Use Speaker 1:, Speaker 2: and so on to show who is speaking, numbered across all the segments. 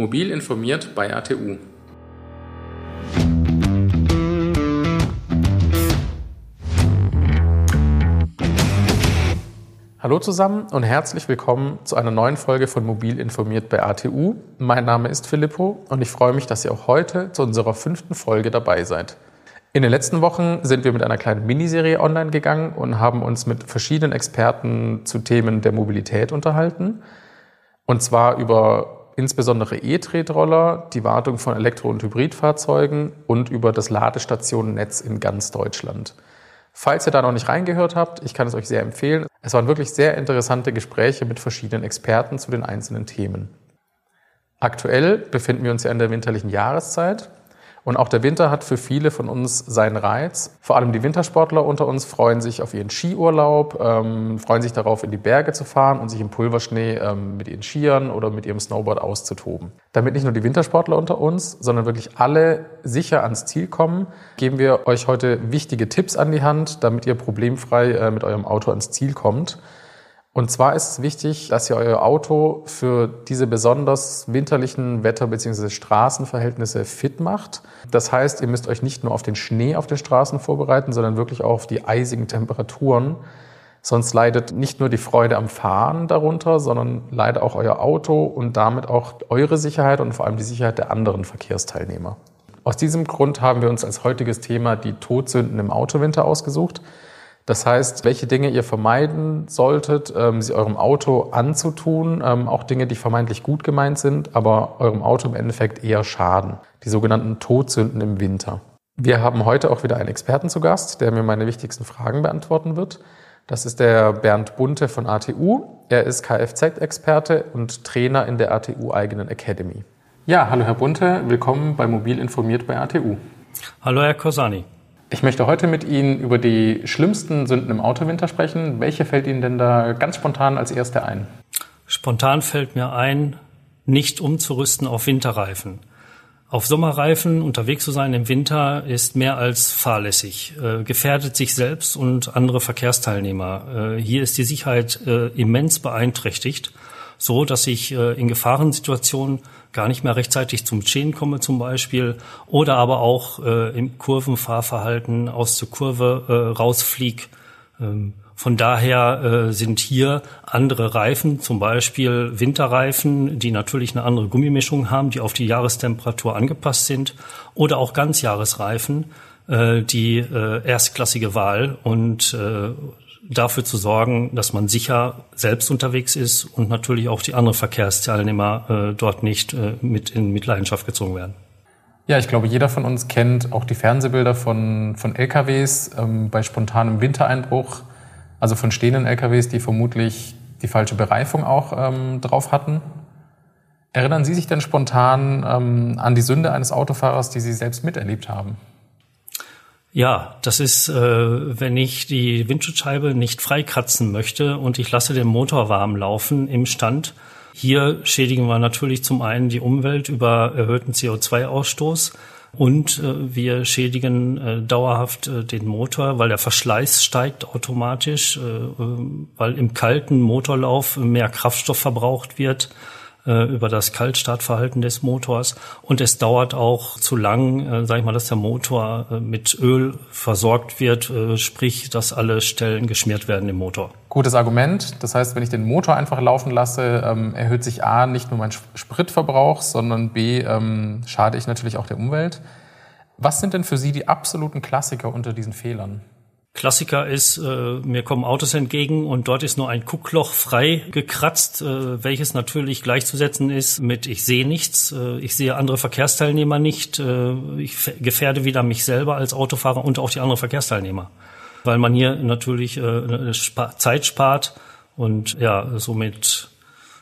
Speaker 1: Mobil informiert bei ATU. Hallo zusammen und herzlich willkommen zu einer neuen Folge von Mobil informiert bei ATU. Mein Name ist Filippo und ich freue mich, dass ihr auch heute zu unserer fünften Folge dabei seid. In den letzten Wochen sind wir mit einer kleinen Miniserie online gegangen und haben uns mit verschiedenen Experten zu Themen der Mobilität unterhalten. Und zwar über insbesondere E-Tretroller, die Wartung von Elektro- und Hybridfahrzeugen und über das Ladestationennetz in ganz Deutschland. Falls ihr da noch nicht reingehört habt, ich kann es euch sehr empfehlen. Es waren wirklich sehr interessante Gespräche mit verschiedenen Experten zu den einzelnen Themen. Aktuell befinden wir uns ja in der winterlichen Jahreszeit und auch der Winter hat für viele von uns seinen Reiz. Vor allem die Wintersportler unter uns freuen sich auf ihren Skiurlaub, ähm, freuen sich darauf, in die Berge zu fahren und sich im Pulverschnee ähm, mit ihren Skiern oder mit ihrem Snowboard auszutoben. Damit nicht nur die Wintersportler unter uns, sondern wirklich alle sicher ans Ziel kommen, geben wir euch heute wichtige Tipps an die Hand, damit ihr problemfrei äh, mit eurem Auto ans Ziel kommt. Und zwar ist es wichtig, dass ihr euer Auto für diese besonders winterlichen Wetter- bzw. Straßenverhältnisse fit macht. Das heißt, ihr müsst euch nicht nur auf den Schnee auf den Straßen vorbereiten, sondern wirklich auch auf die eisigen Temperaturen. Sonst leidet nicht nur die Freude am Fahren darunter, sondern leidet auch euer Auto und damit auch eure Sicherheit und vor allem die Sicherheit der anderen Verkehrsteilnehmer. Aus diesem Grund haben wir uns als heutiges Thema die Todsünden im Autowinter ausgesucht. Das heißt, welche Dinge ihr vermeiden solltet, ähm, sie eurem Auto anzutun, ähm, auch Dinge, die vermeintlich gut gemeint sind, aber eurem Auto im Endeffekt eher schaden. Die sogenannten Todsünden im Winter. Wir haben heute auch wieder einen Experten zu Gast, der mir meine wichtigsten Fragen beantworten wird. Das ist der Bernd Bunte von ATU. Er ist Kfz-Experte und Trainer in der ATU-eigenen Academy. Ja, hallo Herr Bunte, willkommen bei Mobil informiert bei ATU.
Speaker 2: Hallo Herr Kosani.
Speaker 1: Ich möchte heute mit Ihnen über die schlimmsten Sünden im Autowinter sprechen. Welche fällt Ihnen denn da ganz spontan als erste ein?
Speaker 2: Spontan fällt mir ein, nicht umzurüsten auf Winterreifen. Auf Sommerreifen unterwegs zu sein im Winter ist mehr als fahrlässig, äh, gefährdet sich selbst und andere Verkehrsteilnehmer. Äh, hier ist die Sicherheit äh, immens beeinträchtigt, so dass ich äh, in Gefahrensituationen gar nicht mehr rechtzeitig zum Stehen komme zum Beispiel oder aber auch äh, im Kurvenfahrverhalten aus der Kurve äh, rausflieg. Ähm, von daher äh, sind hier andere Reifen, zum Beispiel Winterreifen, die natürlich eine andere Gummimischung haben, die auf die Jahrestemperatur angepasst sind, oder auch Ganzjahresreifen, äh, die äh, erstklassige Wahl und äh, dafür zu sorgen, dass man sicher selbst unterwegs ist und natürlich auch die anderen Verkehrsteilnehmer äh, dort nicht äh, mit in Mitleidenschaft gezogen werden.
Speaker 1: Ja, ich glaube, jeder von uns kennt auch die Fernsehbilder von, von LKWs ähm, bei spontanem Wintereinbruch, also von stehenden LKWs, die vermutlich die falsche Bereifung auch ähm, drauf hatten. Erinnern Sie sich denn spontan ähm, an die Sünde eines Autofahrers, die Sie selbst miterlebt haben?
Speaker 2: Ja, das ist, äh, wenn ich die Windschutzscheibe nicht freikratzen möchte und ich lasse den Motor warm laufen im Stand. Hier schädigen wir natürlich zum einen die Umwelt über erhöhten CO2-Ausstoß und äh, wir schädigen äh, dauerhaft äh, den Motor, weil der Verschleiß steigt automatisch, äh, äh, weil im kalten Motorlauf mehr Kraftstoff verbraucht wird über das Kaltstartverhalten des Motors und es dauert auch zu lang, äh, sage ich mal, dass der Motor äh, mit Öl versorgt wird, äh, sprich, dass alle Stellen geschmiert werden im Motor.
Speaker 1: Gutes Argument. Das heißt, wenn ich den Motor einfach laufen lasse, ähm, erhöht sich A nicht nur mein Spritverbrauch, sondern B ähm, schade ich natürlich auch der Umwelt. Was sind denn für Sie die absoluten Klassiker unter diesen Fehlern?
Speaker 2: Klassiker ist, äh, mir kommen Autos entgegen und dort ist nur ein Guckloch frei gekratzt, äh, welches natürlich gleichzusetzen ist mit ich sehe nichts, äh, ich sehe andere Verkehrsteilnehmer nicht, äh, ich gefährde wieder mich selber als Autofahrer und auch die anderen Verkehrsteilnehmer. Weil man hier natürlich äh, Zeit spart und ja, somit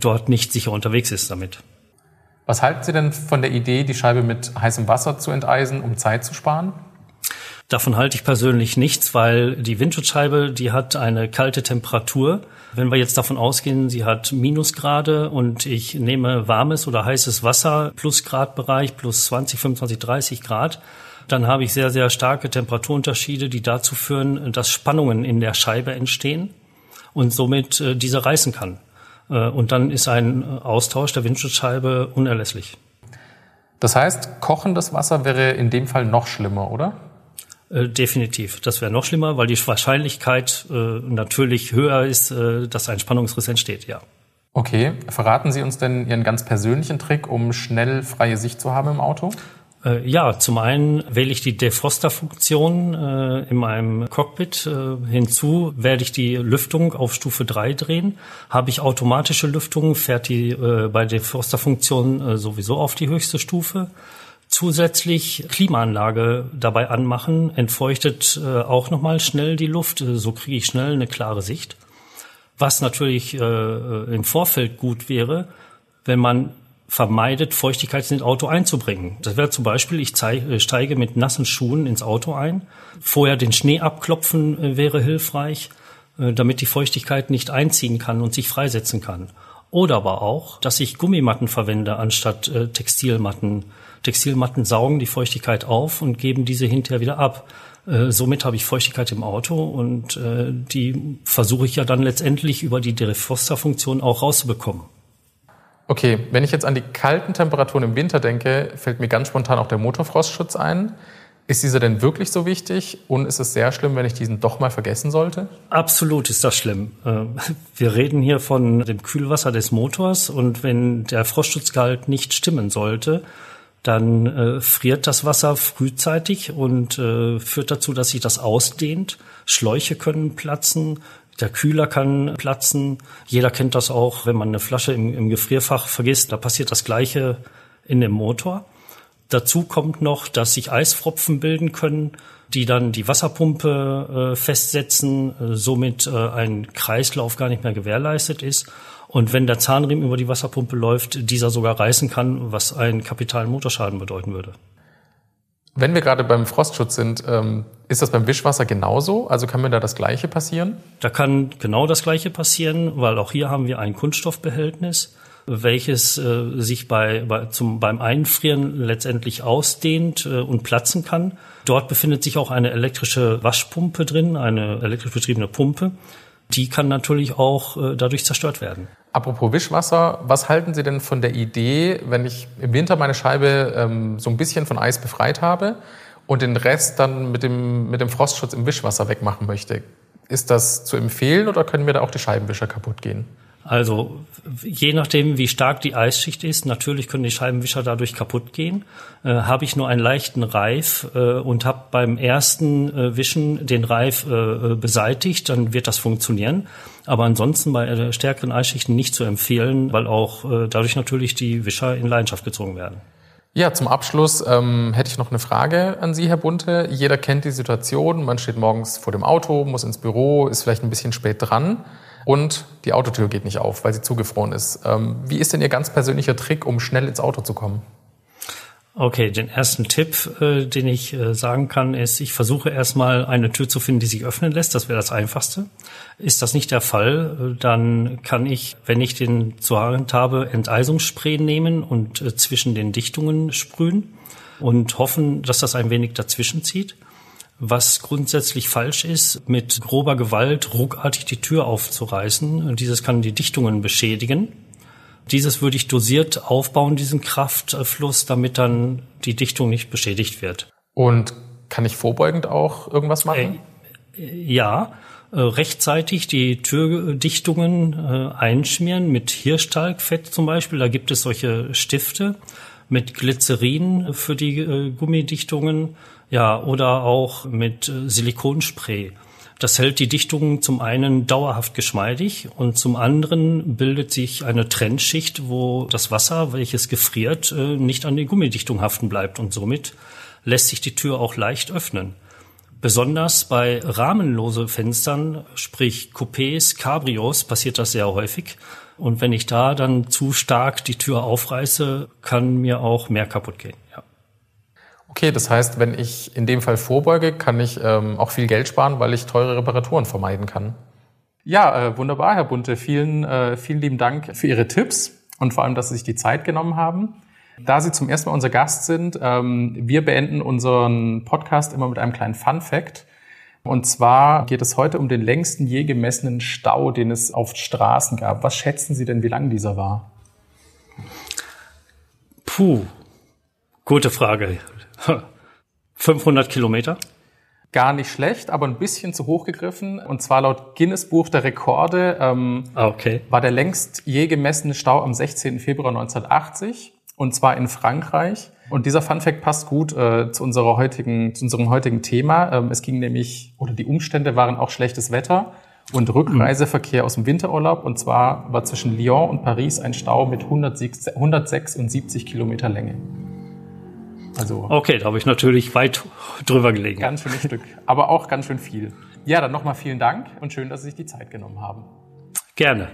Speaker 2: dort nicht sicher unterwegs ist damit.
Speaker 1: Was halten Sie denn von der Idee, die Scheibe mit heißem Wasser zu enteisen, um Zeit zu sparen?
Speaker 2: Davon halte ich persönlich nichts, weil die Windschutzscheibe, die hat eine kalte Temperatur. Wenn wir jetzt davon ausgehen, sie hat Minusgrade und ich nehme warmes oder heißes Wasser, Plusgradbereich, plus 20, 25, 30 Grad, dann habe ich sehr, sehr starke Temperaturunterschiede, die dazu führen, dass Spannungen in der Scheibe entstehen und somit äh, diese reißen kann. Äh, und dann ist ein Austausch der Windschutzscheibe unerlässlich.
Speaker 1: Das heißt, kochendes Wasser wäre in dem Fall noch schlimmer, oder?
Speaker 2: Äh, definitiv. Das wäre noch schlimmer, weil die Wahrscheinlichkeit äh, natürlich höher ist, äh, dass ein Spannungsriss entsteht, ja.
Speaker 1: Okay. Verraten Sie uns denn Ihren ganz persönlichen Trick, um schnell freie Sicht zu haben im Auto?
Speaker 2: Äh, ja, zum einen wähle ich die Defroster-Funktion äh, in meinem Cockpit. Äh, hinzu werde ich die Lüftung auf Stufe 3 drehen. Habe ich automatische Lüftung, fährt die äh, bei Defroster-Funktion äh, sowieso auf die höchste Stufe. Zusätzlich Klimaanlage dabei anmachen, entfeuchtet äh, auch nochmal schnell die Luft. Äh, so kriege ich schnell eine klare Sicht. Was natürlich äh, im Vorfeld gut wäre, wenn man vermeidet, Feuchtigkeit ins Auto einzubringen. Das wäre zum Beispiel, ich äh, steige mit nassen Schuhen ins Auto ein. Vorher den Schnee abklopfen äh, wäre hilfreich, äh, damit die Feuchtigkeit nicht einziehen kann und sich freisetzen kann. Oder aber auch, dass ich Gummimatten verwende anstatt Textilmatten. Textilmatten saugen die Feuchtigkeit auf und geben diese hinterher wieder ab. somit habe ich Feuchtigkeit im Auto und die versuche ich ja dann letztendlich über die Defroster-Funktion auch rauszubekommen.
Speaker 1: Okay, wenn ich jetzt an die kalten Temperaturen im Winter denke, fällt mir ganz spontan auch der Motorfrostschutz ein. Ist dieser denn wirklich so wichtig und ist es sehr schlimm, wenn ich diesen doch mal vergessen sollte?
Speaker 2: Absolut ist das schlimm. Äh, wir reden hier von dem Kühlwasser des Motors und wenn der Frostschutzgehalt nicht stimmen sollte, dann äh, friert das Wasser frühzeitig und äh, führt dazu, dass sich das ausdehnt. Schläuche können platzen, der Kühler kann platzen. Jeder kennt das auch, wenn man eine Flasche im, im Gefrierfach vergisst. Da passiert das Gleiche in dem Motor. Dazu kommt noch, dass sich Eisfropfen bilden können, die dann die Wasserpumpe äh, festsetzen, äh, somit äh, ein Kreislauf gar nicht mehr gewährleistet ist. Und wenn der Zahnriemen über die Wasserpumpe läuft, dieser sogar reißen kann, was einen kapitalen Motorschaden bedeuten würde.
Speaker 1: Wenn wir gerade beim Frostschutz sind, ähm, ist das beim Wischwasser genauso? Also kann mir da das Gleiche passieren?
Speaker 2: Da kann genau das Gleiche passieren, weil auch hier haben wir ein Kunststoffbehältnis, welches äh, sich bei, bei, zum, beim Einfrieren letztendlich ausdehnt äh, und platzen kann. Dort befindet sich auch eine elektrische Waschpumpe drin, eine elektrisch betriebene Pumpe. Die kann natürlich auch äh, dadurch zerstört werden.
Speaker 1: Apropos Wischwasser, was halten Sie denn von der Idee, wenn ich im Winter meine Scheibe ähm, so ein bisschen von Eis befreit habe und den Rest dann mit dem, mit dem Frostschutz im Wischwasser wegmachen möchte? Ist das zu empfehlen oder können mir da auch die Scheibenwischer kaputt gehen?
Speaker 2: Also je nachdem, wie stark die Eisschicht ist, natürlich können die Scheibenwischer dadurch kaputt gehen. Äh, habe ich nur einen leichten Reif äh, und habe beim ersten äh, Wischen den Reif äh, beseitigt, dann wird das funktionieren. Aber ansonsten bei stärkeren Eisschichten nicht zu empfehlen, weil auch äh, dadurch natürlich die Wischer in Leidenschaft gezogen werden.
Speaker 1: Ja, zum Abschluss ähm, hätte ich noch eine Frage an Sie, Herr Bunte. Jeder kennt die Situation, man steht morgens vor dem Auto, muss ins Büro, ist vielleicht ein bisschen spät dran und die Autotür geht nicht auf, weil sie zugefroren ist. Ähm, wie ist denn Ihr ganz persönlicher Trick, um schnell ins Auto zu kommen?
Speaker 2: Okay, den ersten Tipp, äh, den ich äh, sagen kann, ist, ich versuche erstmal eine Tür zu finden, die sich öffnen lässt. Das wäre das Einfachste. Ist das nicht der Fall, äh, dann kann ich, wenn ich den zur Hand habe, Enteisungsspray nehmen und äh, zwischen den Dichtungen sprühen und hoffen, dass das ein wenig dazwischen zieht was grundsätzlich falsch ist, mit grober Gewalt ruckartig die Tür aufzureißen. Dieses kann die Dichtungen beschädigen. Dieses würde ich dosiert aufbauen, diesen Kraftfluss, damit dann die Dichtung nicht beschädigt wird.
Speaker 1: Und kann ich vorbeugend auch irgendwas machen?
Speaker 2: Äh, ja, äh, rechtzeitig die Türdichtungen äh, einschmieren mit Hirschtalgfett zum Beispiel. Da gibt es solche Stifte mit Glycerin für die äh, Gummidichtungen ja, oder auch mit äh, Silikonspray. Das hält die Dichtung zum einen dauerhaft geschmeidig und zum anderen bildet sich eine Trennschicht, wo das Wasser, welches gefriert, äh, nicht an die Gummidichtung haften bleibt und somit lässt sich die Tür auch leicht öffnen. Besonders bei rahmenlose Fenstern, sprich Coupés, Cabrios, passiert das sehr häufig. Und wenn ich da dann zu stark die Tür aufreiße, kann mir auch mehr kaputt gehen. Ja.
Speaker 1: Okay, das heißt, wenn ich in dem Fall vorbeuge, kann ich ähm, auch viel Geld sparen, weil ich teure Reparaturen vermeiden kann. Ja, äh, wunderbar, Herr Bunte. Vielen, äh, vielen lieben Dank für Ihre Tipps und vor allem, dass Sie sich die Zeit genommen haben. Da Sie zum ersten Mal unser Gast sind, ähm, wir beenden unseren Podcast immer mit einem kleinen Fun Fact. Und zwar geht es heute um den längsten je gemessenen Stau, den es auf Straßen gab. Was schätzen Sie denn, wie lang dieser war?
Speaker 2: Puh, gute Frage. 500 Kilometer?
Speaker 1: Gar nicht schlecht, aber ein bisschen zu hoch gegriffen. Und zwar laut Guinness Buch der Rekorde ähm,
Speaker 2: ah, okay.
Speaker 1: war der längst je gemessene Stau am 16. Februar 1980 und zwar in Frankreich. Und dieser Fun Fact passt gut äh, zu, unserer heutigen, zu unserem heutigen Thema. Ähm, es ging nämlich, oder die Umstände waren auch schlechtes Wetter und Rückreiseverkehr aus dem Winterurlaub. Und zwar war zwischen Lyon und Paris ein Stau mit 176 Kilometer Länge.
Speaker 2: Also okay, da habe ich natürlich weit drüber gelegen.
Speaker 1: Ganz schönes Stück, aber auch ganz schön viel. Ja, dann nochmal vielen Dank und schön, dass Sie sich die Zeit genommen haben.
Speaker 2: Gerne.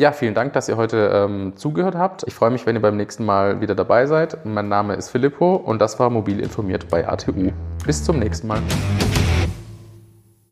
Speaker 1: Ja, vielen Dank, dass ihr heute ähm, zugehört habt. Ich freue mich, wenn ihr beim nächsten Mal wieder dabei seid. Mein Name ist Filippo und das war Mobil informiert bei ATU. Bis zum nächsten Mal.